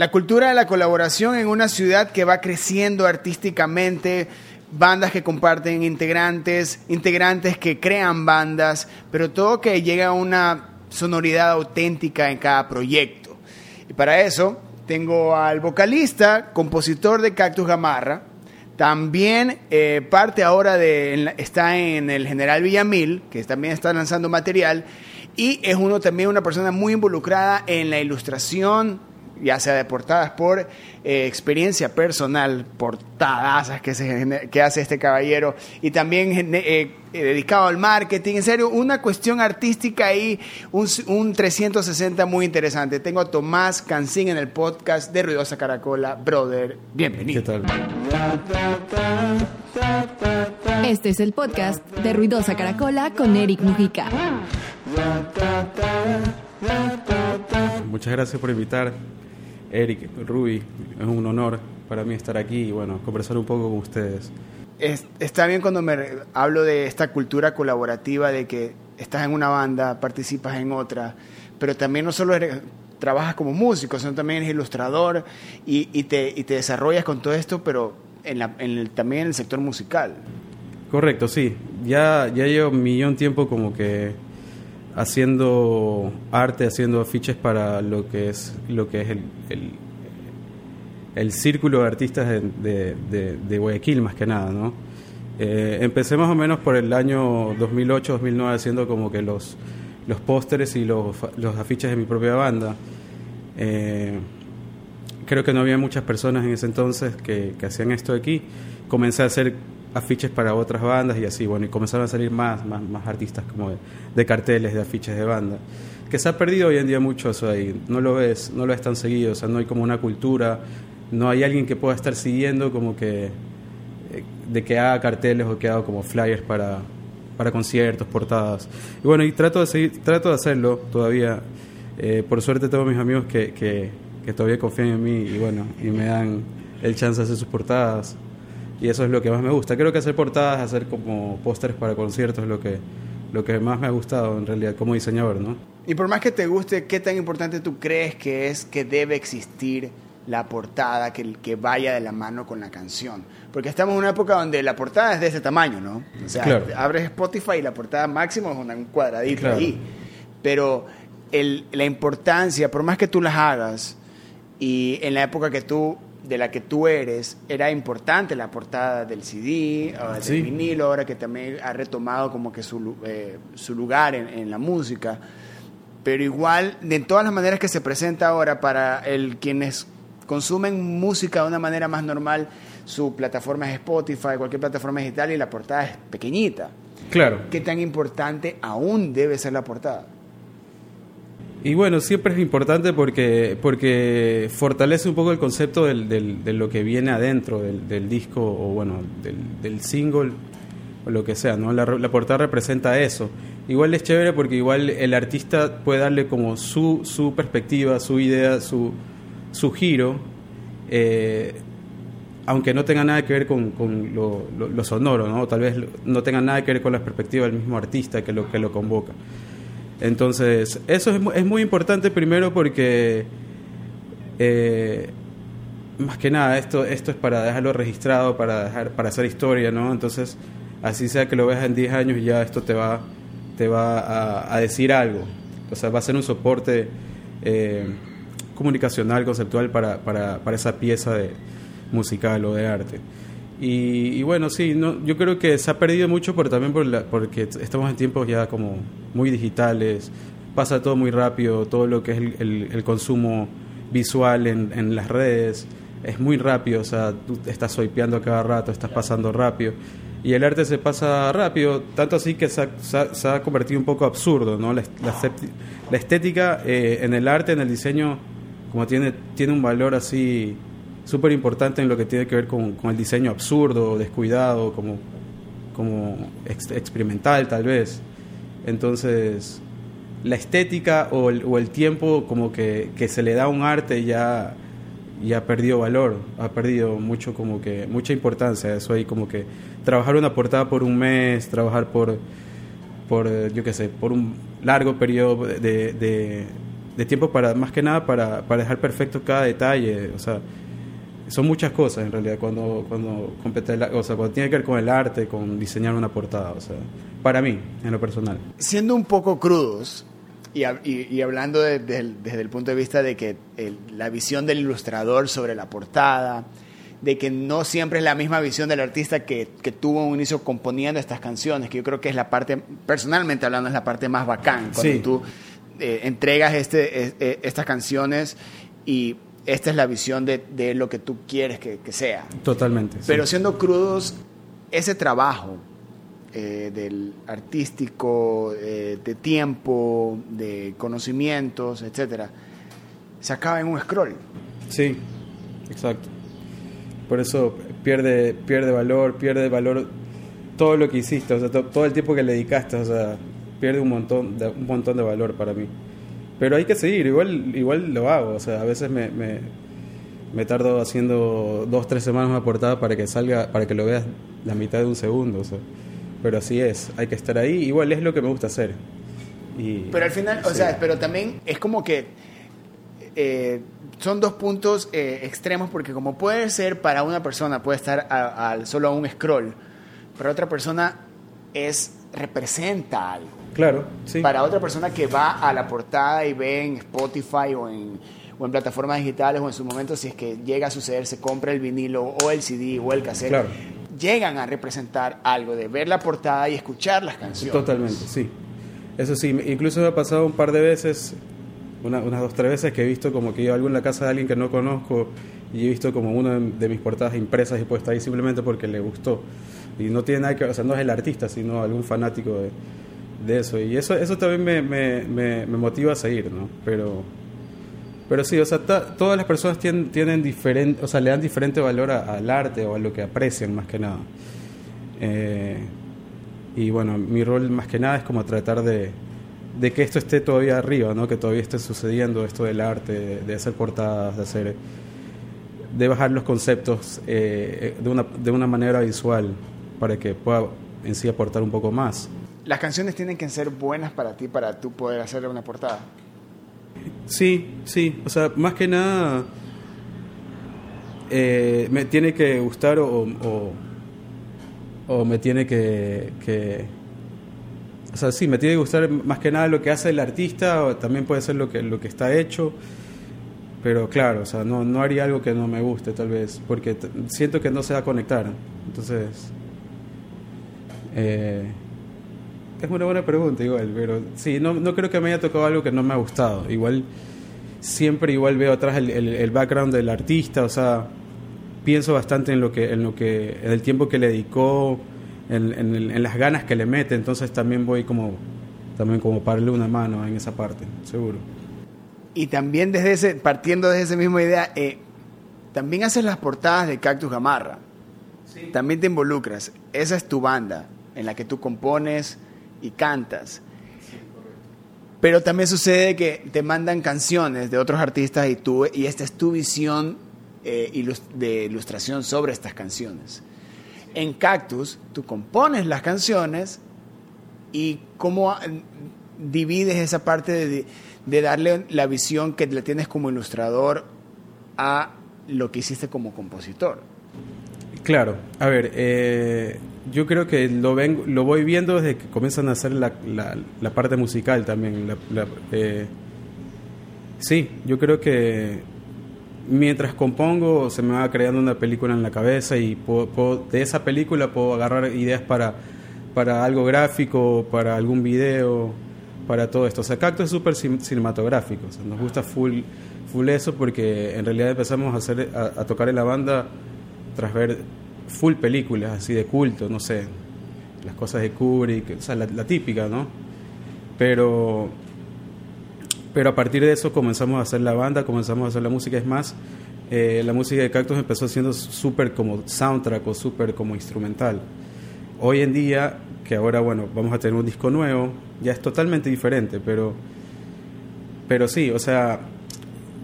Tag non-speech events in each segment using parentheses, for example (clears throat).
La cultura de la colaboración en una ciudad que va creciendo artísticamente, bandas que comparten integrantes, integrantes que crean bandas, pero todo que llega a una sonoridad auténtica en cada proyecto. Y para eso tengo al vocalista, compositor de Cactus Gamarra, también eh, parte ahora de, está en el General Villamil, que también está lanzando material, y es uno también una persona muy involucrada en la ilustración, ya sea de portadas por eh, experiencia personal, portadas que, se, que hace este caballero, y también eh, eh, dedicado al marketing, en serio, una cuestión artística y un, un, 360 muy interesante. Tengo a Tomás Cancín en el podcast de Ruidosa Caracola, brother, bienvenido. ¿Qué tal? Este es el podcast de Ruidosa Caracola con Eric Mujica. Muchas gracias por invitar. Eric, Ruby, es un honor para mí estar aquí y bueno, conversar un poco con ustedes. está bien cuando me hablo de esta cultura colaborativa, de que estás en una banda, participas en otra, pero también no solo eres, trabajas como músico, sino también eres ilustrador y, te, y te, desarrollas con todo esto, pero en, el, también en el sector musical. Correcto, sí. Ya, ya llevo un millón tiempo como que haciendo arte, haciendo afiches para lo que es, lo que es el, el, círculo de artistas de, de, Guayaquil, más que nada, ¿no? Eh, empecé más o menos por el año 2008-2009 haciendo como que los, los pósteres y los, los, afiches de mi propia banda. Eh, creo que no había muchas personas en ese entonces que, que hacían esto aquí. Comencé a hacer afiches para otras bandas y así, bueno, y comenzaron a salir más, más, más artistas como de, carteles, de afiches de banda. Que se ha perdido hoy en día mucho eso ahí, no lo ves, no lo ves tan seguido, o sea, no hay como una cultura, no hay alguien que pueda estar siguiendo como que eh, de que haga carteles o que haga como flyers para, para conciertos, portadas. Y bueno, y trato de seguir, trato de hacerlo todavía. Eh, por suerte tengo mis amigos que, que, que todavía confían en mí y bueno, y me dan el chance de hacer sus portadas y eso es lo que más me gusta. Creo que hacer portadas, hacer como pósteres para conciertos es lo que, lo que más me ha gustado en realidad como diseñador, ¿no? Y por más que te guste, ¿qué tan importante tú crees que es que debe existir la portada que, que vaya de la mano con la canción? Porque estamos en una época donde la portada es de ese tamaño, ¿no? O sea, abres Spotify y la portada máximo es un cuadradito ahí. Pero el, la importancia, por más que tú las hagas, y en la época que tú de la que tú eres, era importante la portada del CD, del vinilo, ahora que también ha retomado como que su, eh, su lugar en, la música. Pero igual, de todas las maneras que se presenta ahora para el quienes consumen música de una manera más normal, su plataforma es Spotify, cualquier plataforma digital y la portada es pequeñita. Claro. ¿Qué tan importante aún debe ser la portada? Y bueno, siempre es importante porque, porque fortalece un poco el concepto del, de lo que viene adentro del, disco o bueno, del, single o lo que sea, ¿no? La, portada representa eso. Igual es chévere porque igual el artista puede darle como su, su perspectiva, su idea, su, su giro, eh, aunque no tenga nada que ver con, con lo, lo, sonoro, ¿no? Tal vez no tenga nada que ver con la perspectiva del mismo artista que lo, que lo convoca. Entonces, eso es, muy importante primero porque, eh, más que nada, esto, esto es para dejarlo registrado, para, dejar, para hacer historia, ¿no? Entonces, así sea que lo veas en 10 años, ya esto te va, te va a, decir algo. O sea, va a ser un soporte eh, comunicacional, conceptual para, para, para esa pieza de musical o de arte. Y, bueno, sí, no, yo creo que se ha perdido mucho por, también por la, porque estamos en tiempos ya como muy digitales, pasa todo muy rápido, todo lo que es el, el, consumo visual en, en, las redes es muy rápido, o sea, tú estás swipeando cada rato, estás pasando rápido. Y el arte se pasa rápido, tanto así que se ha, se ha, convertido un poco absurdo, ¿no? La, la, estética eh, en el arte, en el diseño, como tiene, tiene un valor así súper importante en lo que tiene que ver con, el diseño absurdo, descuidado, como, como experimental tal vez. Entonces, la estética o el, o el tiempo como que, que, se le da a un arte ya, ya perdido valor, ha perdido mucho como que mucha importancia. Eso ahí como que trabajar una portada por un mes, trabajar por, por yo qué sé, por un largo periodo de, de de tiempo para, más que nada, para, para dejar perfecto cada detalle, o sea, son muchas cosas en realidad cuando cuando compete o sea, cuando tiene que ver con el arte, con diseñar una portada, o sea, para mí, en lo personal. Siendo un poco crudos y, y, hablando desde el punto de vista de que la visión del ilustrador sobre la portada, de que no siempre es la misma visión del artista que, que, tuvo un inicio componiendo estas canciones, que yo creo que es la parte, personalmente hablando, es la parte más bacán, cuando tú eh, entregas este, eh, estas canciones y esta es la visión de, de lo que tú quieres que, que sea. Totalmente. Pero siendo crudos, ese trabajo del artístico, de tiempo, de conocimientos, etcétera, se acaba en un scroll. Sí, exacto. Por eso pierde, pierde valor, pierde valor todo lo que hiciste, o sea, todo el tiempo que le dedicaste, o sea, pierde un montón de, un montón de valor para mí. Pero hay que seguir, igual, igual lo hago, o sea, a veces me, me, me tardo haciendo dos, tres semanas una portada para que salga, para que lo veas la mitad de un segundo, o sea, pero así es, hay que estar ahí, igual es lo que me gusta hacer. Y, pero al final, o sea, pero también es como que eh, son dos puntos eh, extremos porque como puede ser para una persona, puede estar a, solo a un scroll, para otra persona es representa algo. Claro, sí. Para otra persona que va a la portada y ve en Spotify o en, o en plataformas digitales o en su momento, si es que llega a suceder, se compra el vinilo o el CD o el cassette, llegan a representar algo de ver la portada y escuchar las canciones. Totalmente, sí. Eso sí, incluso me ha pasado un par de veces unas dos, tres veces que he visto como que yo algo en la casa de alguien que no conozco y he visto como una de mis portadas impresas y puesta ahí simplemente porque le gustó. Y no tiene nada que ver, o sea, no es el artista, sino algún fanático de, de eso. Y eso, eso también me, me, me, motiva a seguir, ¿no? Pero, pero sí, o sea, todas las personas tienen, tienen diferente, o sea, le dan diferente valor al arte o a lo que aprecian más que nada. Eh, y bueno, mi rol más que nada es como tratar de, de que esto esté todavía arriba, ¿no? que todavía esté sucediendo esto del arte, de, hacer portadas, de hacer de bajar los conceptos eh, de, una, de una manera visual para que pueda en sí aportar un poco más. ¿Las canciones tienen que ser buenas para ti para tú poder hacer una portada? Sí, sí, o sea, más que nada eh, me tiene que gustar o, o, me tiene que o sea, sí, me tiene que gustar más que nada lo que hace el artista, o también puede ser lo que, lo que está hecho, pero claro, o sea, no, no haría algo que no me guste tal vez, porque siento que no se va a conectar. Entonces, eh, es una buena pregunta igual, pero sí, no, no creo que me haya tocado algo que no me ha gustado. Igual, siempre igual veo atrás el, el, el background del artista, o sea, pienso bastante en lo que, en lo que, en el tiempo que le dedicó en, las ganas que le mete, entonces también voy como, también como para darle una mano en esa parte, seguro. Y también desde ese, partiendo de esa misma idea, eh, también haces las portadas de Cactus Gamarra. También te involucras. Esa es tu banda en la que tú compones y cantas. Pero también sucede que te mandan canciones de otros artistas y tú y esta es tu visión eh, de ilustración sobre estas canciones. En Cactus, tú compones las canciones y cómo divides esa parte de, darle la visión que le tienes como ilustrador a lo que hiciste como compositor. Claro, a ver, eh, yo creo que lo, ven, lo voy viendo desde que comienzan a hacer la, la, parte musical también. Eh, sí, yo creo que mientras compongo se me va creando una película en la cabeza y de esa película puedo agarrar ideas para, para algo gráfico, para algún video, para todo esto. O sea, Cacto es súper cinematográfico, nos gusta full, full eso porque en realidad empezamos a, hacer, a, tocar en la banda tras ver full películas así de culto, no sé, las cosas de Kubrick, o sea, la, típica, ¿no? Pero pero a partir de eso comenzamos a hacer la banda, comenzamos a hacer la música. Es más, eh, la música de Cactus empezó siendo súper como soundtrack o súper como instrumental. Hoy en día, que ahora, bueno, vamos a tener un disco nuevo, ya es totalmente diferente, pero, pero sí, o sea,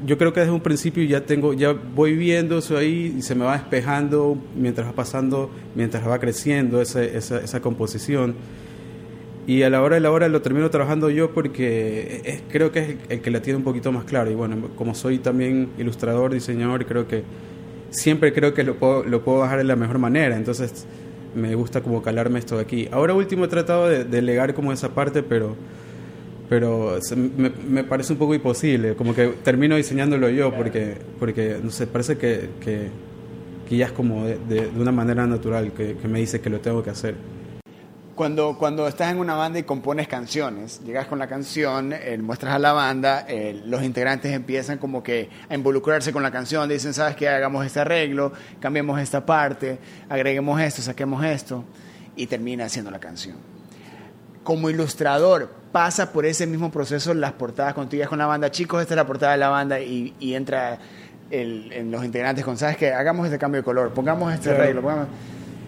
yo creo que desde un principio ya tengo, ya voy viendo eso ahí y se me va despejando mientras va pasando, mientras va creciendo esa, esa, esa composición y a la hora de la hora lo termino trabajando yo porque creo que es el, que la tiene un poquito más claro. Y bueno, como soy también ilustrador, diseñador, creo que siempre creo que lo puedo, lo puedo bajar de la mejor manera. Entonces me gusta como calarme esto de aquí. Ahora último he tratado de delegar como esa parte, pero pero me, me, parece un poco imposible, como que termino diseñándolo yo porque, porque no sé, parece que, que, que ya es como de, de, una manera natural que, que me dice que lo tengo que hacer cuando, cuando estás en una banda y compones canciones, llegas con la canción, eh, muestras a la banda, eh, los integrantes empiezan como que a involucrarse con la canción, dicen, ¿sabes qué? Hagamos este arreglo, cambiemos esta parte, agreguemos esto, saquemos esto, y termina haciendo la canción. Como ilustrador, pasa por ese mismo proceso las portadas cuando tú llegas con la banda, chicos, esta es la portada de la banda, y, y entra el, en los integrantes con, ¿sabes qué? Hagamos este cambio de color, pongamos este arreglo, pongamos...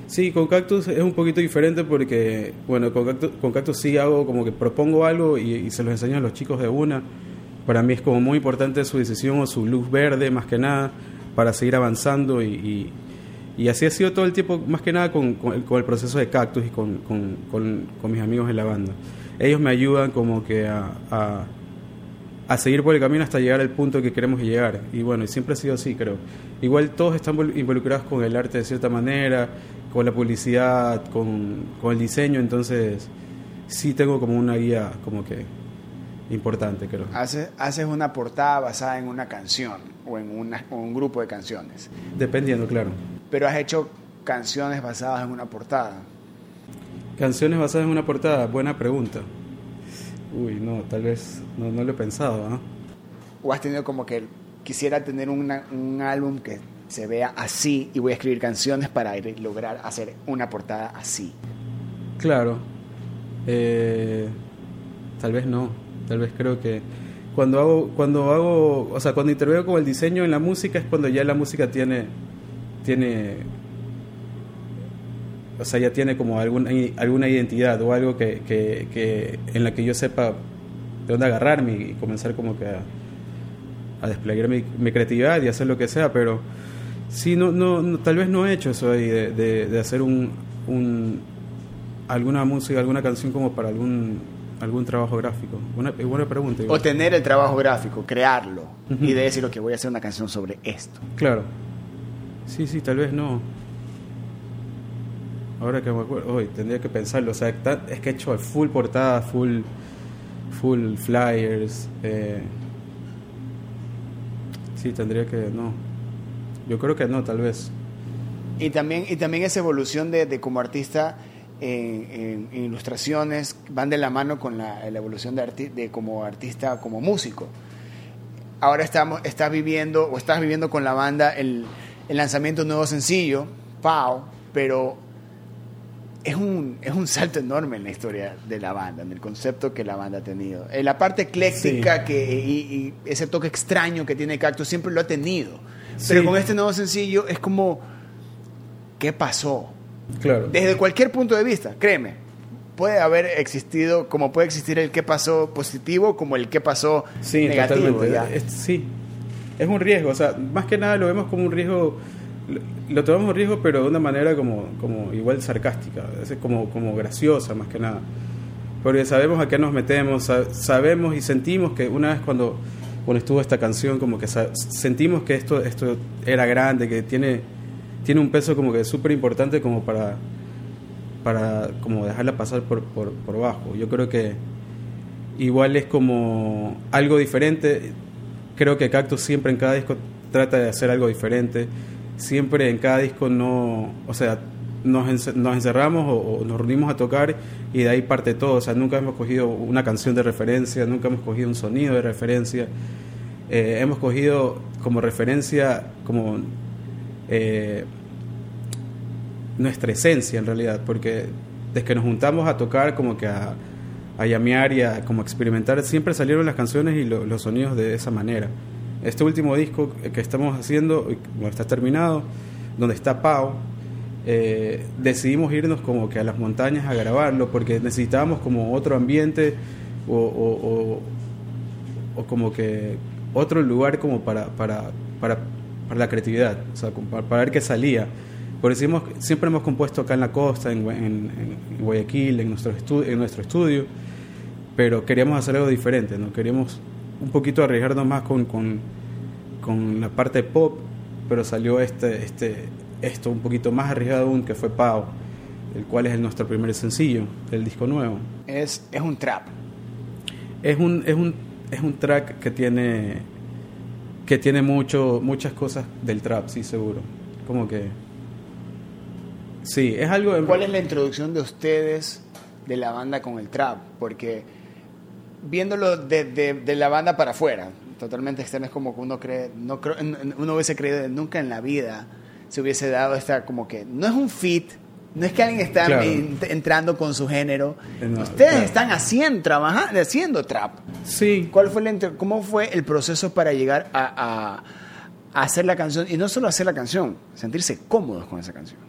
Sí, con Cactus es un poquito diferente porque, bueno, con Cactus, con Cactus sí hago como que propongo algo y, se los enseño a los chicos de una. Para mí es como muy importante su decisión o su luz verde, más que nada, para seguir avanzando y, y, así ha sido todo el tiempo, más que nada con, con, el, proceso de Cactus y con, con, mis amigos en la banda. Ellos me ayudan como que a, a, seguir por el camino hasta llegar al punto que queremos llegar. Y bueno, siempre ha sido así, creo. Igual todos están involucrados con el arte de cierta manera con la publicidad, con, con, el diseño, entonces sí tengo como una guía como que importante, creo. Haces, haces una portada basada en una canción o en una, un grupo de canciones. Dependiendo, claro. Pero has hecho canciones basadas en una portada. Canciones basadas en una portada, buena pregunta. Uy, no, tal vez no, no lo he pensado. ¿ah? ¿O has tenido como que quisiera tener una, un álbum que se vea así y voy a escribir canciones para lograr hacer una portada así. Claro. Eh, tal vez no. Tal vez creo que cuando hago, cuando hago, o sea, cuando intervengo con el diseño en la música es cuando ya la música tiene, tiene, o sea, ya tiene como alguna, alguna identidad o algo que, que, que en la que yo sepa de dónde agarrarme y comenzar como que a, a desplegar mi, mi creatividad y hacer lo que sea, pero Sí, no, no, tal vez no he hecho eso ahí de, de, hacer un, un, alguna música, alguna canción como para algún, algún trabajo gráfico. Buena, buena pregunta. O tener el trabajo gráfico, crearlo y de decir, que voy a hacer una canción sobre esto. Claro. Sí, sí, tal vez no. Ahora que me acuerdo, hoy tendría que pensarlo. O sea, es que he hecho full portada, full, full flyers. Eh. Sí, tendría que, no. Yo creo que no, tal vez. Y también, y también esa evolución de, de como artista en, ilustraciones van de la mano con la, evolución de, de como artista, como músico. Ahora estamos, estás viviendo o estás viviendo con la banda el, el lanzamiento de un nuevo sencillo, Pau, pero es un, es un salto enorme en la historia de la banda, en el concepto que la banda ha tenido. En la parte ecléctica que, y, y, ese toque extraño que tiene Cactus siempre lo ha tenido pero con este nuevo sencillo es como, ¿qué pasó? Claro. Desde cualquier punto de vista, créeme, puede haber existido, como puede existir el qué pasó positivo, como el qué pasó sí, negativo. Es, sí, es un riesgo, o sea, más que nada lo vemos como un riesgo, lo, tomamos un riesgo, pero de una manera como, como igual sarcástica, como, como graciosa, más que nada. Porque sabemos a qué nos metemos, sabemos y sentimos que una vez cuando cuando estuvo esta canción, como que sentimos que esto, esto era grande, que tiene, tiene un peso como que súper importante como para, para como dejarla pasar por, por, por bajo. Yo creo que igual es como algo diferente. Creo que Cactus siempre en cada disco trata de hacer algo diferente. Siempre en cada disco no, o sea, nos, nos encerramos o, nos reunimos a tocar y de ahí parte todo. O sea, nunca hemos cogido una canción de referencia, nunca hemos cogido un sonido de referencia. Eh, hemos cogido como referencia como eh, nuestra esencia en realidad, porque desde que nos juntamos a tocar como que a, a llamear y a como experimentar, siempre salieron las canciones y los sonidos de esa manera. Este último disco que estamos haciendo, bueno, está terminado, donde está Pau, eh, decidimos irnos como que a las montañas a grabarlo porque necesitábamos como otro ambiente o, o, como que otro lugar como para, para, para, para la creatividad, o sea, para, ver qué salía. Por eso siempre hemos compuesto acá en la costa, en, en- en Guayaquil, en nuestro, en nuestro estudio, pero queríamos hacer algo diferente, ¿no? Queríamos un poquito arriesgarnos más con, con, con la parte pop, pero salió este, este, esto un poquito más arriesgado aún, que fue Pau, el cual es el- nuestro primer sencillo del disco nuevo. Es, es un trap. Es un, es un, es un track que tiene, que tiene mucho, muchas cosas del trap, sí, seguro. Como que... Sí, es algo... en- ¿Cuál es la introducción de ustedes de la banda con el trap? Porque viéndolo de, de- de la banda para afuera, totalmente externo, es como que uno cree, no creo- uno hubiese creído nunca en la vida se hubiese dado esta como que no es un fit, no es que alguien está Claro. entrando con su género, no, ustedes claro. están haciendo, trabajando, haciendo trap. Sí, ¿Cuál fue intro- ¿Cómo fue el proceso para llegar a, a- a hacer la canción? Y no solo hacer la canción, sentirse cómodos con esa canción.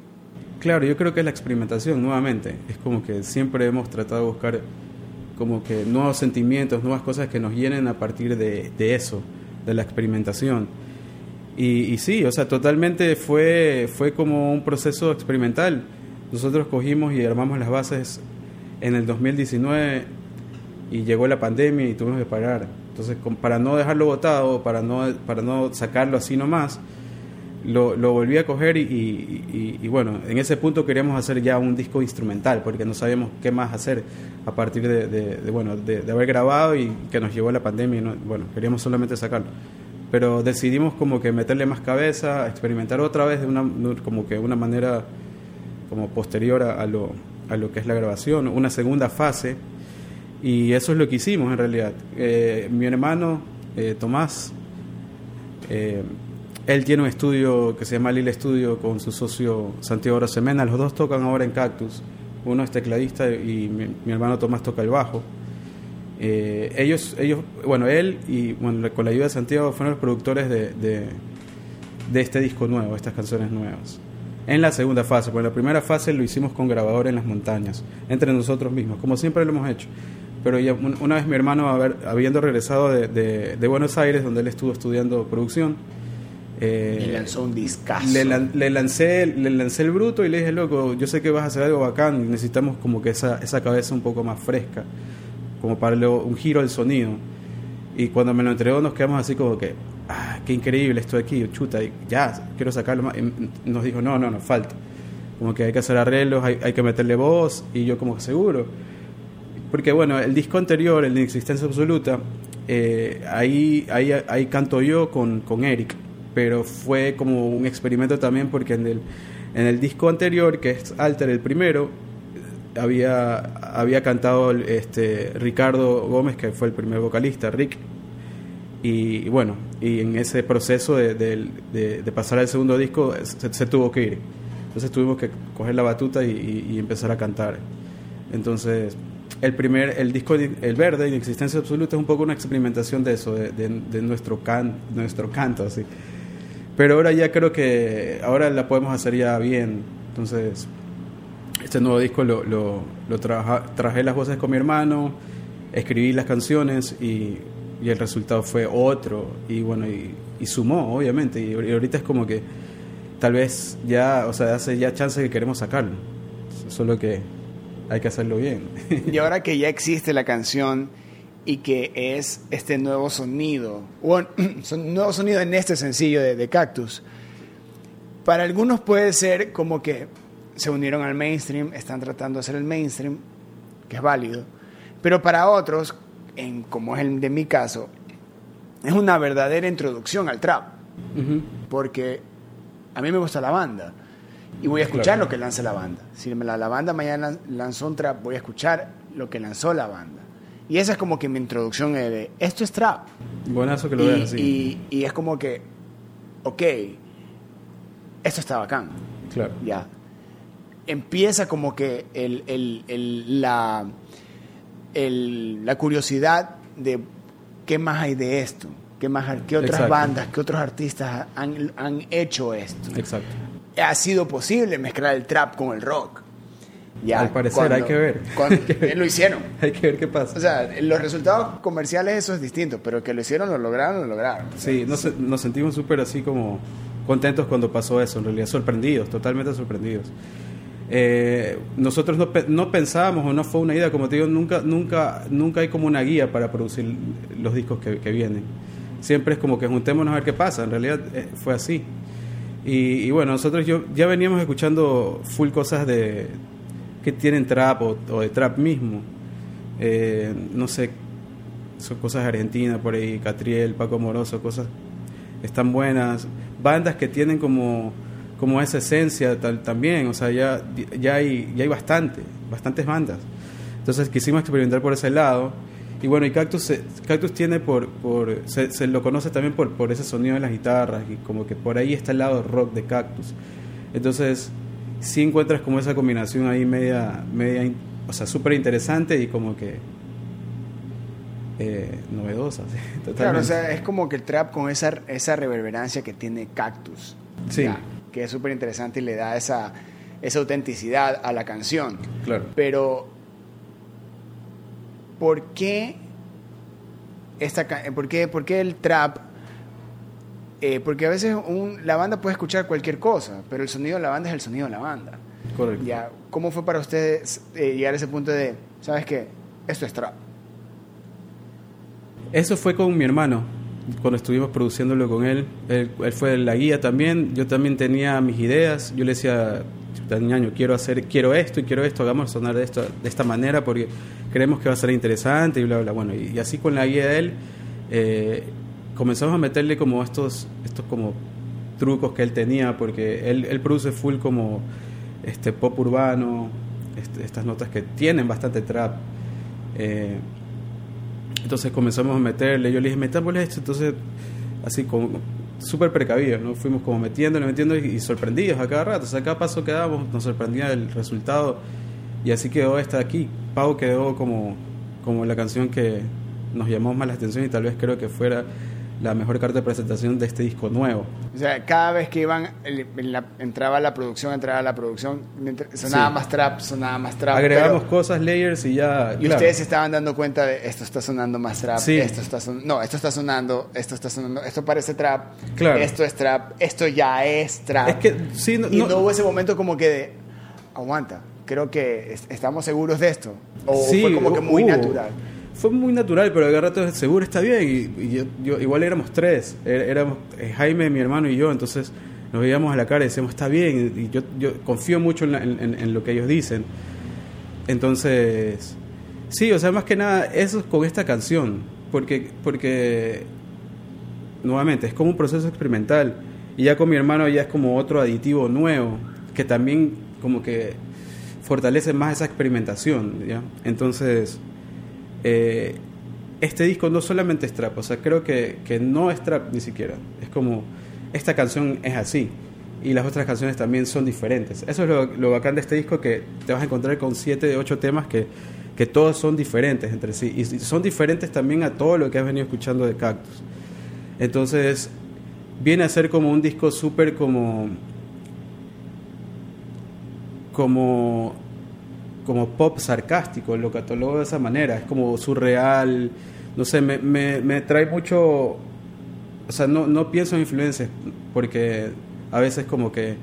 Claro, yo creo que es la experimentación nuevamente. Es como que siempre hemos tratado de buscar como que nuevos sentimientos, nuevas cosas que nos llenen a partir de, de eso, de la experimentación. Y, sí, o sea, totalmente fue, fue como un proceso experimental. Nosotros cogimos y armamos las bases en el 2019 y llegó la pandemia y tuvimos que parar. Entonces, para no dejarlo botado, para no, para no sacarlo así nomás, lo, lo volví a coger y, y- y- y bueno, en ese punto queríamos hacer ya un disco instrumental porque no sabíamos qué más hacer a partir de, de- de, bueno, de, de haber grabado y que nos llegó la pandemia y no- bueno, queríamos solamente sacarlo. Pero decidimos como que meterle más cabeza, experimentar otra vez de una, como que una manera como posterior a, a lo, a lo que es la grabación, una segunda fase y eso es lo que hicimos en realidad. Eh, mi hermano eh, Tomás, eh, él tiene un estudio que se llama Lila Studio con su socio Santiago Rosemena. Los dos tocan ahora en Cactus. Uno es tecladista y mi, hermano Tomás toca el bajo. Eh, ellos, ellos, bueno, él y con la ayuda de Santiago fueron los productores de, este disco nuevo, estas canciones nuevas. En la segunda fase, porque la primera fase lo hicimos con grabador en las montañas, entre nosotros mismos, como siempre lo hemos hecho. Pero ya un- una vez mi hermano, habiendo regresado de Buenos Aires, donde él estuvo estudiando producción, eh, y lanzó un discazo. le, le lancé, le lancé el bruto y le dije, loco, yo sé que vas a hacer algo bacán, necesitamos como que esa, esa cabeza un poco más fresca, como para lo- un giro del sonido. Y cuando me lo entregó nos quedamos así como que, ah, qué increíble esto de aquí, chuta, y ya, quiero sacarlo más. Y nos dijo, no, no, nos falta. Como que hay que hacer arreglos, hay, hay que meterle voz, y yo como que seguro. Porque bueno, el disco anterior, el de Existencia Absoluta, eh, ahí, ahí, ahí canto yo con, con Eric, pero fue como un experimento también porque en el, en el disco anterior, que es Alter, el primero, había, había cantado este, Ricardo Gómez, que fue el primer vocalista, Rick. Y, bueno, y en ese proceso de, pasar al segundo disco se, tuvo que ir. Entonces tuvimos que coger la batuta y, empezar a cantar. Entonces, el primer, el disco, el verde, en existencia absoluta, es un poco una experimentación de eso, de- de nuestro, can, nuestro canto, así. Pero ahora ya creo que, ahora la podemos hacer ya bien. Entonces, este nuevo disco lo, lo, lo trabajé las voces con mi hermano, escribí las canciones y, y el resultado fue otro. Y bueno, y, y sumó, obviamente. Y, y ahorita es como que tal vez ya, o sea, hace ya chance que queremos sacarlo. Solo que hay que hacerlo bien. (laughs) Y ahora que ya existe la canción y que es este nuevo sonido, o (clears throat) son nuevo sonido en este sencillo de, de Cactus, para algunos puede ser como que se unieron al mainstream, están tratando de hacer el mainstream, que es válido, pero para otros, en, como es el de mi caso, es una verdadera introducción al trap, porque a mí me gusta la banda y voy a escuchar Claro. lo que lanza la banda. Si la, la banda mañana lan- lanzó un trap, voy a escuchar lo que lanzó la banda. Y esa es como que mi introducción de, de, esto es trap. Buenazo que lo Y, veas así. y- y es como que, ok, esto está bacán, claro. ya. Empieza como que el, el- el- la, la curiosidad de qué más hay de esto, qué, más, qué otras Exacto. bandas, qué otros artistas han, han hecho esto Exacto. ha sido posible mezclar el trap con el rock. Ya, Al parecer, hay que ver. cuando- (laughs) Hay que ver. lo hicieron. Hay que ver qué pasa. O sea, los resultados comerciales eso es distinto, pero que lo hicieron, lo lograron, lo lograron. Sí, nos, nos sentimos súper así como contentos cuando pasó eso, en realidad sorprendidos, totalmente sorprendidos. Eh, nosotros no, no, pensábamos o no fue una idea, como te digo, nunca, nunca, nunca hay como una guía para producir los discos que, que vienen. Siempre es como que juntémonos a ver qué pasa, en realidad eh, fue así. Y, y, bueno, nosotros yo, ya veníamos escuchando full cosas de que tienen trap o, o de trap mismo. Eh, no sé, son cosas argentinas por ahí, Catriel, Paco Moroso, cosas están buenas. Bandas que tienen como como esa esencia tal, también, o sea, ya, ya, hay, ya hay bastante, bastantes bandas. Entonces quisimos experimentar por ese lado. Y bueno, y Cactus, Cactus tiene por, por se, se, lo conoce también por, por ese sonido de las guitarras y como que por ahí está el lado rock de Cactus. Entonces, sí encuentras como esa combinación ahí media, media o sea, súper interesante y como que eh, novedosa. (laughs) ¿sí? Claro, o sea, es como que el trap con esa, esa reverberancia que tiene Cactus. Sí. Ya, que es súper interesante y le da esa, esa autenticidad a la canción. Claro. Pero, ¿por qué, esta, por qué, por qué el trap? Eh, porque a veces un, la banda puede escuchar cualquier cosa, pero el sonido de la banda es el sonido de la banda. Correcto. Ya, ¿Cómo fue para ustedes eh, llegar a ese punto de, ¿sabes qué? Esto es trap. Eso fue con mi hermano, cuando estuvimos produciéndolo con él. él. Él, fue la guía también. Yo también tenía mis ideas. Yo le decía, ñaño, quiero hacer, quiero esto y quiero esto, hagamos sonar de, esto, de esta manera porque creemos que va a ser interesante y bla, bla. Bueno, y, y así con la guía de él, eh, comenzamos a meterle como estos, estos como trucos que él tenía, porque él, él produce full como este pop urbano, este, estas notas que tienen bastante trap. Eh, entonces comenzamos a meterle, yo le dije, metámosle esto, entonces así como súper precavidos, ¿no? Fuimos como metiéndole, metiéndole y sorprendidos a cada rato, o sea, cada paso que dábamos nos sorprendía el resultado y así quedó esta aquí. Pau quedó como, como la canción que nos llamó más la atención y tal vez creo que fuera la mejor carta de presentación de este disco nuevo. O sea, cada vez que iban, la, entraba la producción, entraba la producción, sonaba sí. más trap, sonaba más trap. Agregamos pero, cosas, layers y ya. Y claro. ustedes se estaban dando cuenta de esto está sonando más trap, sí. esto está son, no, esto está sonando, esto está sonando, esto parece trap, claro. esto es trap, esto ya es trap. Es que, sí, no, y no, no hubo ese momento como que de, aguanta, creo que estamos seguros de esto. O sí, fue como que muy uh, natural fue muy natural, pero de rato seguro está bien. Y, y yo, yo, igual éramos tres, éramos eh, Jaime, mi hermano y yo, entonces nos veíamos a la cara y decíamos, está bien. Y yo, yo confío mucho en, la, en, en, lo que ellos dicen. Entonces, sí, o sea, más que nada, eso es con esta canción, porque, porque nuevamente es como un proceso experimental. Y ya con mi hermano ya es como otro aditivo nuevo, que también como que fortalece más esa experimentación, ¿ya? Entonces eh, este disco no solamente es trap, o sea, creo que, que, no es trap ni siquiera. Es como, esta canción es así. Y las otras canciones también son diferentes. Eso es lo, lo bacán de este disco, que te vas a encontrar con siete de ocho temas que, que todos son diferentes entre sí. Y son diferentes también a todo lo que has venido escuchando de Cactus. Entonces, viene a ser como un disco súper como... como como pop sarcástico, lo catalogo de esa manera, es como surreal, no sé, me, me, me trae mucho, o sea, no, no, pienso en influencias, porque a veces como que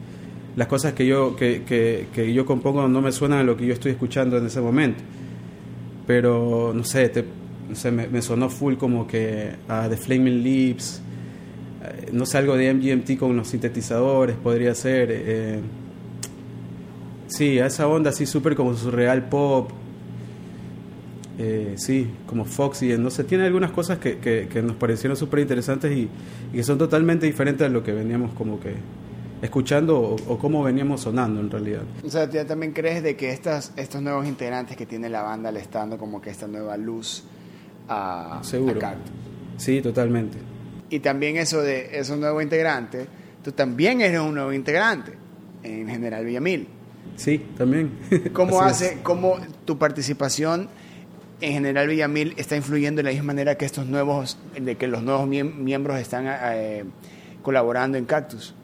las cosas que yo, que, que, que, yo compongo no me suenan a lo que yo estoy escuchando en ese momento, pero no sé, te, no sé me, me, sonó full como que a The Flaming Lips, uh, no sé, algo de MGMT con los sintetizadores, podría ser... Eh, Sí, a esa onda así súper como surreal pop. Eh, sí, como Foxy. No sé, tiene algunas cosas que, que, que nos parecieron súper interesantes y, y, que son totalmente diferentes a lo que veníamos como que escuchando o, o cómo veníamos sonando en realidad. O sea, ¿tú también crees de que estas, estos nuevos integrantes que tiene la banda le está dando como que esta nueva luz a, Seguro. a? Sí, totalmente. Y también eso de esos nuevos integrantes, tú también eres un nuevo integrante en General Villamil. Sí, también. (laughs) ¿Cómo hace, cómo tu participación en General Villamil está influyendo de la misma manera que estos nuevos, de que los nuevos mie miembros están eh, colaborando en Cactus?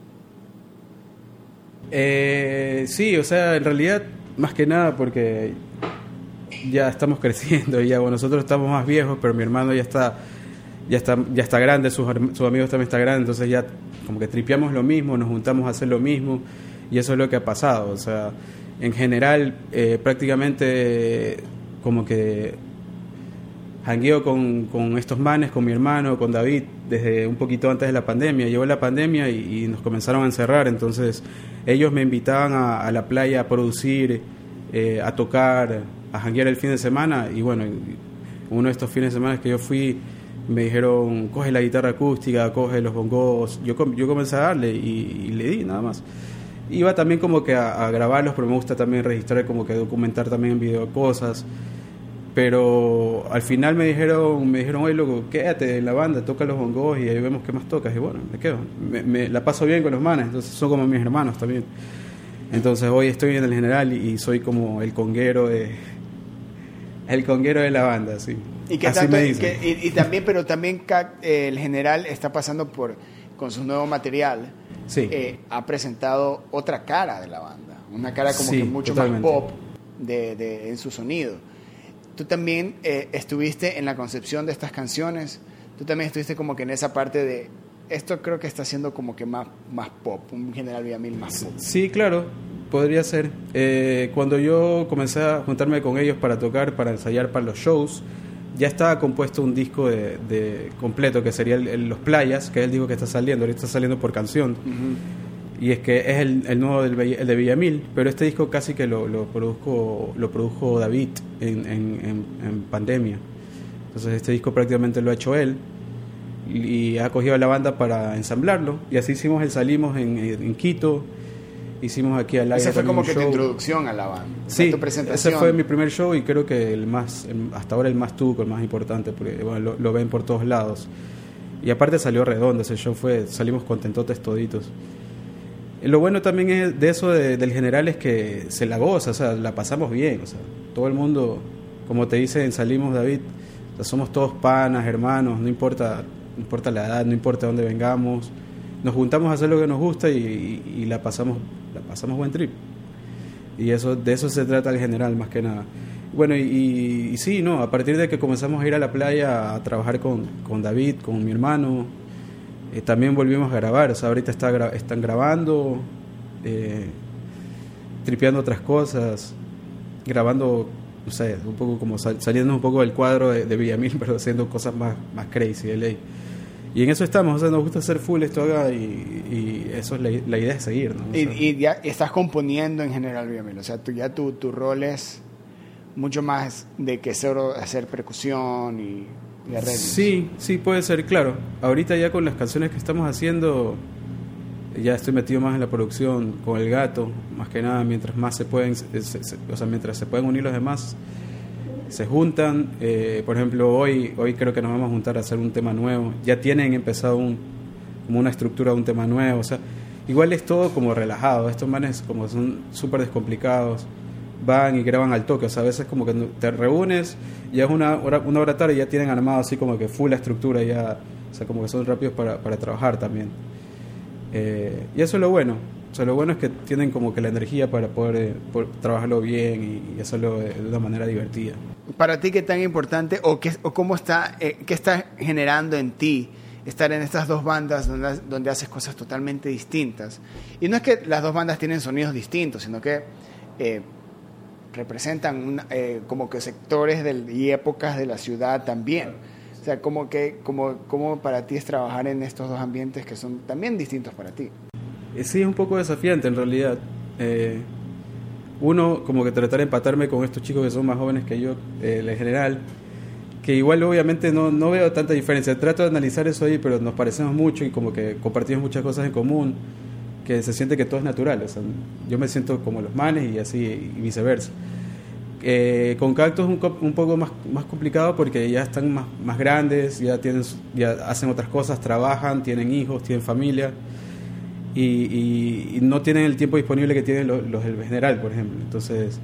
Eh, sí, o sea, en realidad, más que nada porque ya estamos (laughs) creciendo, ya bueno, nosotros estamos más viejos, pero mi hermano ya está, ya está, ya está grande, sus, sus amigos también están grandes, entonces ya como que tripeamos lo mismo, nos juntamos a hacer lo mismo y eso es lo que ha pasado. O sea, en general eh, prácticamente como que jangueo con, con, estos manes, con mi hermano, con David, desde un poquito antes de la pandemia. Llegó la pandemia y, nos comenzaron a encerrar, entonces ellos me invitaban a, la playa a producir, eh, a tocar, a janguear el fin de semana y bueno, uno de estos fines de semana que yo fui me dijeron, coge la guitarra acústica, coge los bongos. Yo, yo comencé a darle y, le di nada más. Iba también como que a, grabarlos, pero me gusta también registrar, como que documentar también en video cosas. Pero al final me dijeron, me dijeron, oye, loco, quédate en la banda, toca los bongos y ahí vemos qué más tocas. Y bueno, me quedo. Me, la paso bien con los manes, entonces son como mis hermanos también. Entonces hoy estoy en el general y, soy como el conguero de, el conguero de la banda, sí. Y, que tanto, y, también, pero también el general está pasando por, con su nuevo material, sí. Eh, ha presentado otra cara de la banda, una cara como que mucho más pop de, de, en su sonido. Tú también eh, estuviste en la concepción de estas canciones, tú también estuviste como que en esa parte de, esto creo que está siendo como que más, más pop, un General Villamil más pop. Sí, claro, podría ser. cuando yo comencé a juntarme con ellos para tocar, para ensayar para los shows, ya estaba compuesto un disco de, completo que sería el, Los Playas, que es el disco que está saliendo, ahorita está saliendo por canción. Y es que es el, nuevo del, el de Villamil, pero este disco casi que lo, lo, produjo, lo produjo David en, en, pandemia. Entonces este disco prácticamente lo ha hecho él y, ha cogido a la banda para ensamblarlo. Y así hicimos el Salimos en Quito hicimos aquí al aire. Ese fue como que tu introducción a la banda. Sí, tu presentación. ese fue mi primer show y creo que el más, hasta ahora el más tuco, el más importante, porque bueno, lo, ven por todos lados. Y aparte salió redondo ese show, fue, salimos contentotes toditos. Lo bueno también es de eso del general es que se la goza, o sea, la pasamos bien, o sea, todo el mundo, como te dicen, salimos David, somos todos panas, hermanos, no importa, no importa la edad, no importa dónde vengamos, nos juntamos a hacer lo que nos gusta y la pasamos la pasamos buen trip. Y eso de eso se trata el general, más que nada. Bueno, y, sí, no, a partir de que comenzamos a ir a la playa a trabajar con, con David, con mi hermano, eh, también volvimos a grabar. O sea, ahorita está, están grabando, eh, tripeando otras cosas, grabando, no sé, un poco como saliendo un poco del cuadro de, Villamil, (laughs) pero haciendo cosas más, más crazy ley. Y en eso estamos, o sea, nos gusta hacer full esto acá y, eso es la, idea es seguir, ¿no? y, ya estás componiendo en general, bien, o sea, tú, ya tu, tu rol es mucho más de que solo hacer percusión y, y Sí, sí, puede ser, claro. Ahorita ya con las canciones que estamos haciendo, ya estoy metido más en la producción con el gato, más que nada, mientras más se pueden, o sea, mientras se pueden unir los demás se juntan, eh, por ejemplo, hoy, hoy creo que nos vamos a juntar a hacer un tema nuevo, ya tienen empezado un, como una estructura de un tema nuevo, o sea, igual es todo como relajado, estos manes como son súper descomplicados, van y graban al toque, o sea, a veces como que te reúnes, ya es una hora, una hora tarde y ya tienen armado así como que full la estructura, ya, o sea, como que son rápidos para, para trabajar también. Eh, y eso es lo bueno, o sea, lo bueno es que tienen como que la energía para poder, eh, trabajarlo bien y, hacerlo de, una manera divertida. Para ti, ¿qué tan importante o, qué, o cómo está, eh, qué está generando en ti estar en estas dos bandas donde, donde haces cosas totalmente distintas? Y no es que las dos bandas tienen sonidos distintos, sino que eh, representan como que sectores del, y épocas de la ciudad también. O sea, como que, como, como para ti es trabajar en estos dos ambientes que son también distintos para ti. Eh, sí, es un poco desafiante en realidad. Eh, uno, como que tratar de empatarme con estos chicos que son más jóvenes que yo, eh, en general, que igual obviamente no, no veo tanta diferencia. Trato de analizar eso ahí, pero nos parecemos mucho y como que compartimos muchas cosas en común, que se siente que todo es natural. O sea, yo me siento como los manes y así, y viceversa. con Cactus es un, un, poco más, más complicado porque ya están más, más grandes, ya, tienen, ya hacen otras cosas, trabajan, tienen hijos, tienen familia y, no tienen el tiempo disponible que tienen los, los, del general, por ejemplo. Entonces,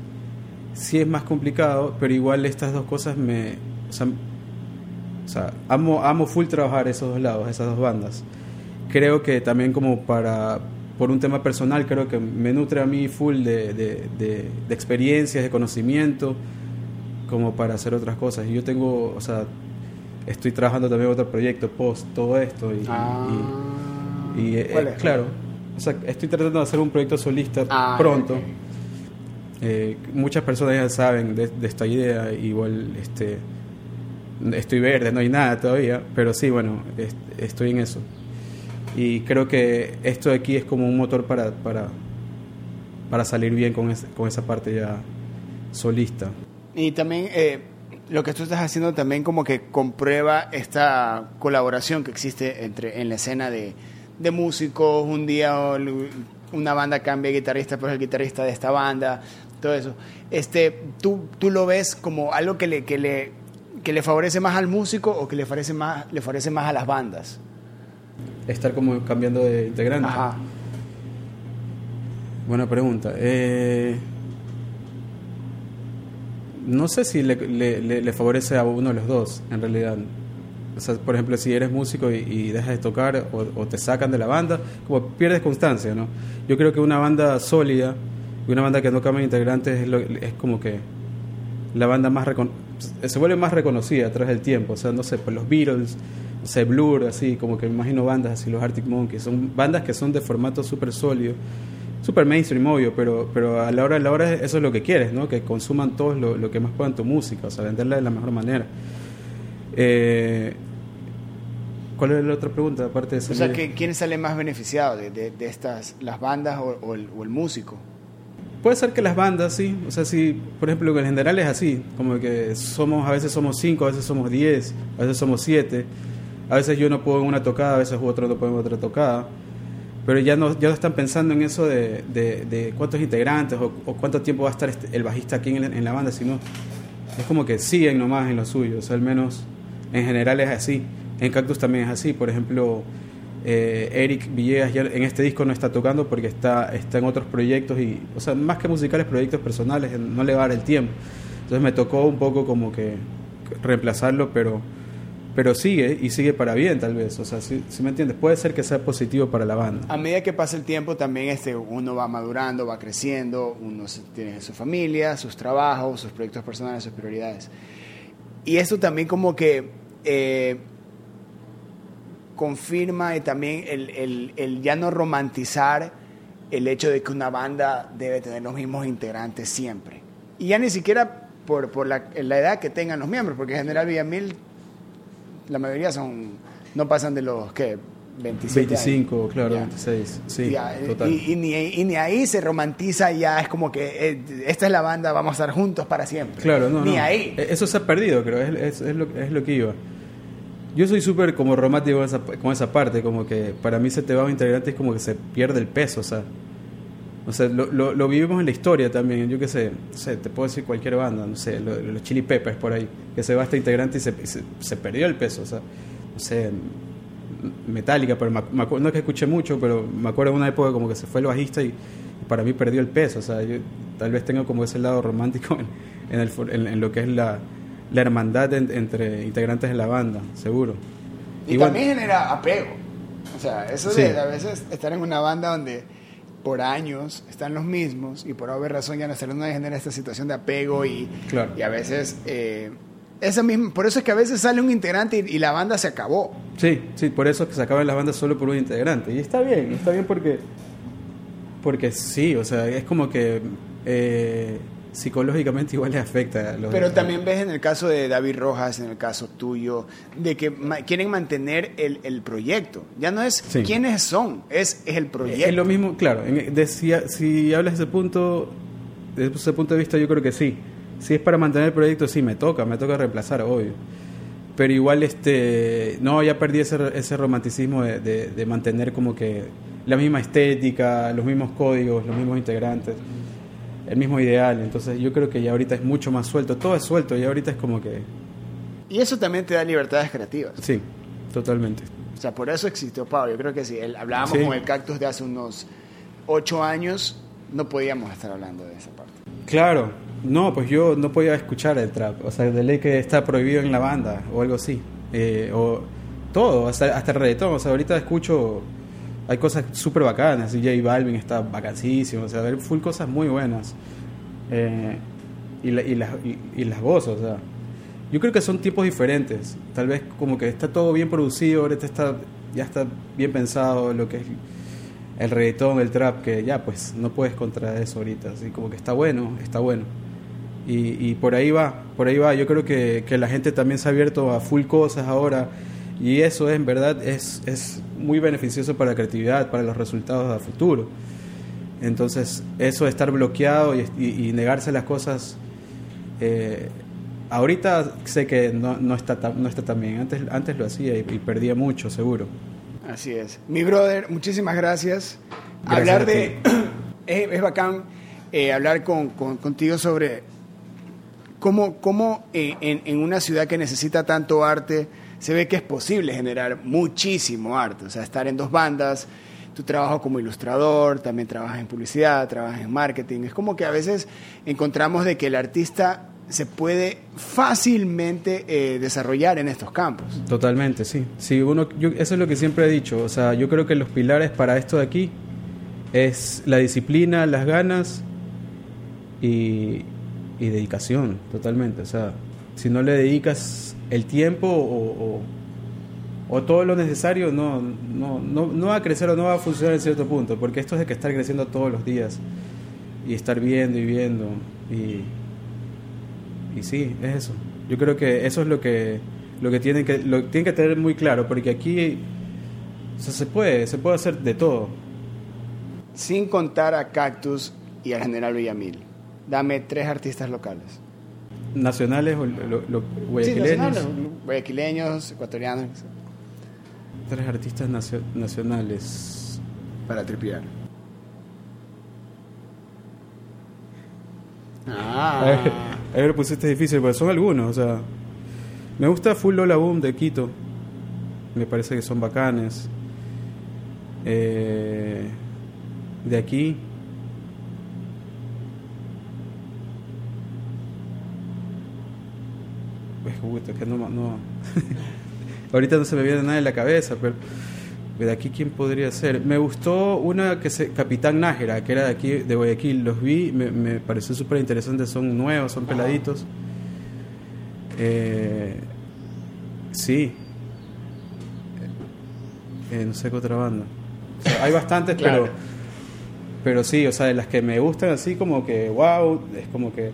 sí es más complicado, pero igual estas dos cosas me... O sea, amo, amo full trabajar esos dos lados, esas dos bandas. Creo que también como para, por un tema personal, creo que me nutre a mí full de, de, de, experiencias, de conocimiento, como para hacer otras cosas. Y yo tengo, o sea, estoy trabajando también otro proyecto post todo esto y, Ah. y- y, eh, ¿Cuál es? claro, o sea, estoy tratando de hacer un proyecto solista Ah, pronto. Eh, muchas personas ya saben de, de esta idea, igual este estoy verde, no hay nada todavía, pero sí, bueno, est- estoy en eso. Y creo que esto de aquí es como un motor para, para, para salir bien con, es- con esa parte ya solista. Y también eh, lo que tú estás haciendo también como que comprueba esta colaboración que existe entre en la escena de, de músicos. Un día una banda cambia de guitarrista, pero es el guitarrista de esta banda, todo eso. Este, ¿tú, tú lo ves como algo que le, que le, que le favorece más al músico o que le favorece más, le favorece más a las bandas? Estar como cambiando de integrante. Ajá. Buena pregunta. Eh, no sé si le- le favorece a uno de los dos, en realidad. O sea, por ejemplo, si eres músico y, dejas de tocar o, o te sacan de la banda, como pierdes constancia, ¿no? Yo creo que una banda sólida y una banda que no cambia integrantes es, lo- es como que la banda más se vuelve más reconocida a través del tiempo. O sea, no sé, pues los Beatles, no sé, Blur, así, como que me imagino bandas así, los Arctic Monkeys. Son bandas que son de formato súper sólido, súper mainstream, obvio, pero, pero a la hora de la hora eso es lo que quieres, ¿no? Que consuman todos lo, lo que más puedan tu música, o sea, venderla de la mejor manera. Eh, ¿Cuál es la otra pregunta? Aparte de O sea, salir- que, ¿quién sale más beneficiado de, de- de estas, las bandas o, o el, o el músico? Puede ser que las bandas, sí. O sea, sí, por ejemplo, en general es así. Como que somos, a veces somos cinco, a veces somos diez, a veces somos siete. A veces yo no puedo en una tocada, a veces otro no puede en otra tocada. Pero ya no, ya no están pensando en eso de, de- de cuántos integrantes o, o cuánto tiempo va a estar este- el bajista aquí en, en la banda, sino es como que siguen nomás en lo suyo. O sea, al menos en general es así. En Cactus también es así. Por ejemplo, eh, Eric Villegas ya en este disco no está tocando porque está, está en otros proyectos y, o sea, más que musicales, proyectos personales, no le va a dar el tiempo. Entonces me tocó un poco como que reemplazarlo, pero, pero sigue y sigue para bien tal vez. O sea, si, me entiendes, puede ser que sea positivo para la banda. A medida que pasa el tiempo también este, uno va madurando, va creciendo, uno tiene su familia, sus trabajos, sus proyectos personales, sus prioridades. Y esto también como que eh, confirma y también el, el- ya no romantizar el hecho de que una banda debe tener los mismos integrantes siempre. Y ya ni siquiera por, por la, la edad que tengan los miembros, porque en General Villamil la mayoría son no pasan de los que 27 años. 25, claro, Ya. 26. Sí, Ya, total. Y, y ni, y ni ahí se romantiza ya, es como que eh, esta es la banda, vamos a estar juntos para siempre. Claro, no, Ni no. ahí. E- Eso se ha perdido, creo, es, es- es lo, es lo que iba. Yo soy súper como romántico con esa, con esa parte, como que para mí se te va un integrante es como que se pierde el peso, o sea. O sea, lo, lo, lo vivimos en la historia también, yo qué sé, no sé, te puedo decir cualquier banda, no sé, lo- los Chili Peppers por ahí, que se va este integrante y se, se, se perdió el peso, o sea, no sé, Metallica, pero me, acu- me acuerdo, no es que escuché mucho, pero me acuerdo de una época como que se fue el bajista y, y para mí perdió el peso, o sea, yo tal vez tengo como ese lado romántico en, en, el, for- en- en lo que es la, la hermandad en- entre integrantes de la banda, seguro. Y, también genera apego. O sea, eso Sí. de a veces estar en una banda donde por años están los mismos y por haber razón ya no no genera esta situación de apego y, Claro. y a veces eh, esa misma, por eso es que a veces sale un integrante y, y la banda se acabó. Sí, sí, por eso es que se acaban las bandas solo por un integrante. Y está bien, está bien porque. Porque sí, o sea, es como que. eh, psicológicamente igual les afecta. a los- Pero también ves en el caso de David Rojas, en el caso tuyo, de que ma- quieren mantener el, el proyecto. Ya no es Sí. quiénes son, es, es el proyecto. Es lo mismo, claro. en- de- si, si hablas de ese punto, desde ese punto de vista, yo creo que sí. Si es para mantener el proyecto, sí, me toca, me toca reemplazar, obvio. Pero igual, este, no, ya perdí ese, ese romanticismo de, de- de mantener como que la misma estética, los mismos códigos, los mismos integrantes, el mismo ideal. Entonces, yo creo que ya ahorita es mucho más suelto. Todo es suelto y ahorita es como que, Y eso también te da libertades creativas. sí, totalmente. O sea, por eso existió Pablo. Yo creo que si el- hablábamos Sí. con el cactus de hace unos ocho años, no podíamos estar hablando de esa parte. Claro, no, pues yo no podía escuchar el trap, o sea, de ley que está prohibido en la banda o algo así, Eh, o todo, hasta, hasta el reggaetón, o sea, ahorita escucho, hay cosas súper bacanas, J Balvin está vacancísimo, o sea, hay full cosas muy buenas, Eh, y, la- y, las, y, las gozo, o sea, yo creo que son tipos diferentes. Tal vez como que está todo bien producido, ahorita está, ya está bien pensado lo que es el reggaetón, el trap, que ya pues no puedes contra eso ahorita. Así como que está bueno, está bueno. Y, y por ahí va, por ahí va. Yo creo que, que la gente también se ha abierto a full cosas ahora. Y eso es, en verdad es, es muy beneficioso para la creatividad, para los resultados a futuro. Entonces, eso de estar bloqueado y, y, y negarse las cosas, eh, ahorita sé que no, no, está, tan- no está tan bien. Antes, antes lo hacía y, perdía mucho, seguro. Así es. Mi brother, muchísimas gracias. Gracias hablar de... (clears throat) es, es bacán eh, hablar con, con- contigo sobre cómo, cómo eh, en, una ciudad que necesita tanto arte se ve que es posible generar muchísimo arte. O sea, estar en dos bandas, tu trabajo como ilustrador, también trabajas en publicidad, trabajas en marketing. Es como que a veces encontramos de que el artista se puede fácilmente eh, desarrollar en estos campos. Totalmente, sí. sí uno, eso es lo que siempre he dicho. O sea, yo creo que los pilares para esto de aquí es la disciplina, las ganas y, y dedicación, totalmente. O sea, si no le dedicas el tiempo o, o- todo lo necesario, no, no, no, no va a crecer o no va a funcionar en cierto punto, porque esto es de que estar creciendo todos los días y estar viendo y viendo. Y, y sí, es eso. Yo creo que eso es lo que lo que tienen que lo tienen que tener muy claro, porque aquí se puede, se puede hacer de todo. Sin contar a Cactus y al General Villamil. Dame tres artistas locales. Nacionales o lo- lo- Sí, guayaquileños. nacionales, guayaquileños, ecuatorianos, Tres artistas nacio- nacionales. para tripear. (laughs) Ah, Ahí lo pusiste difícil, porque son algunos, o sea. Me gusta Full Lola Boom de Quito. Me parece que son bacanes. Eh, de aquí. Puta, que no, no. (laughs) Ahorita no se me viene nada en la cabeza, pero de aquí quién podría ser. Me gustó una que se Capitán Nájera, que era de aquí de Guayaquil. Los vi, me, me pareció súper interesante. Son nuevos, son peladitos. Eh, sí. Eh, no sé qué otra banda. O sea, hay bastantes, Claro. pero pero sí, o sea, de las que me gustan así como que wow, es como que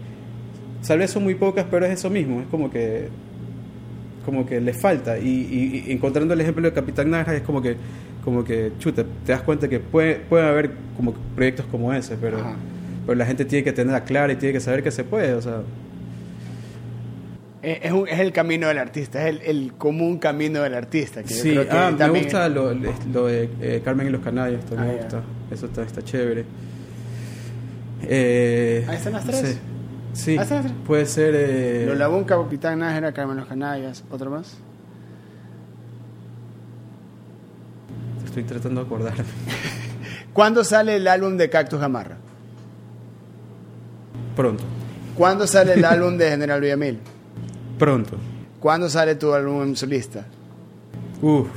tal vez son muy pocas, pero es eso mismo, es como que como que les falta y, y- y encontrando el ejemplo de Capitán Naranja es como que como que chuta, te das cuenta que puede puede haber como proyectos como ese, pero Ajá. pero la gente tiene que tenerla clara y tiene que saber que se puede, o sea, es, es un- es el camino del artista, es el, el común camino del artista. Que yo sí, creo que ah, me gusta lo, lo de eh, Carmen y los Canallas, también Ah, me gusta, eso está, está chévere. Eh, Ahí están las no tres. sé. Sí, tres. puede ser... Eh, Capitán Nájera, Carmen Los Canallas, ¿otro más? Estoy tratando de acordarme. (laughs) ¿Cuándo sale el álbum de Cactus Gamarra? Pronto, ¿Cuándo sale el (laughs) álbum de General Villamil? pronto. ¿Cuándo sale tu álbum solista? Uf.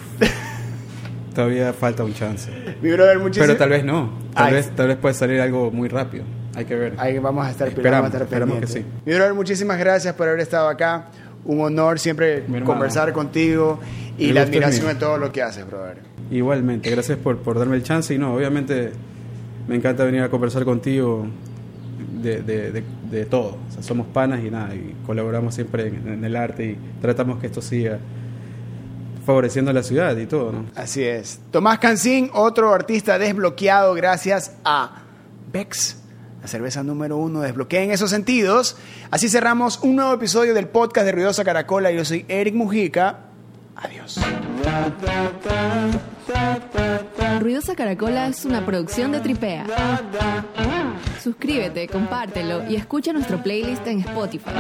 Todavía falta un chance. Mi brother, muchísimas Pero tal vez no. Tal Ay. vez, tal vez puede salir algo muy rápido. Hay que ver. Ahí vamos a estar, Esperamos, a estar esperamos que sí. Mi brother, muchísimas gracias por haber estado acá. Un honor siempre conversar contigo y la admiración de todo lo que haces, brother. Igualmente, gracias por, por darme el chance. Y no, obviamente me encanta venir a conversar contigo de, de, de, de todo. O sea, somos panas y nada, y colaboramos siempre en, en el arte y tratamos que esto siga favoreciendo a la ciudad y todo, ¿no? Así es. Tomás Cancín, otro artista desbloqueado gracias a Bex, la cerveza número uno. Desbloqueen esos sentidos. Así cerramos un nuevo episodio del podcast de Ruidosa Caracola. Yo soy Eric Mujica. Adiós. Ruidosa Caracola es una producción de Tripea. Suscríbete, compártelo y escucha nuestro playlist en Spotify.